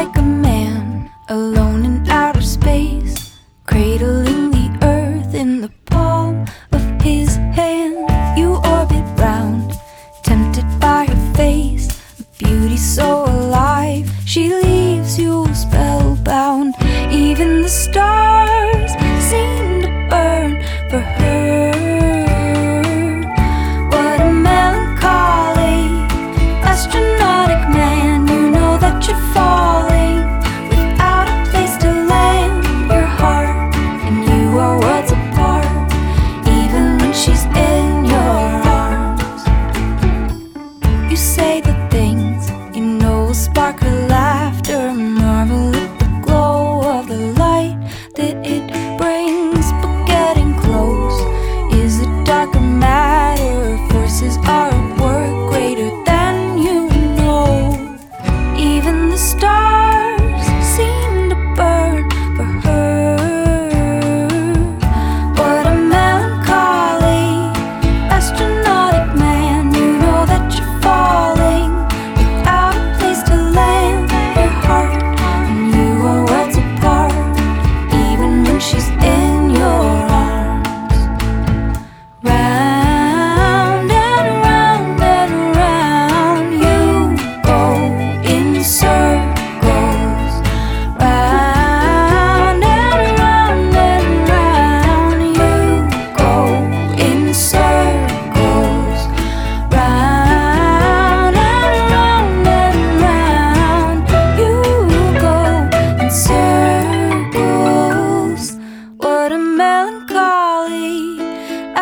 like a man alone spark of laughter, marvel at the glow of the light that it brings. But getting close is it darker matter, forces are.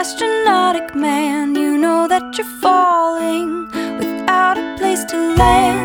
Astronautic man, you know that you're falling without a place to land.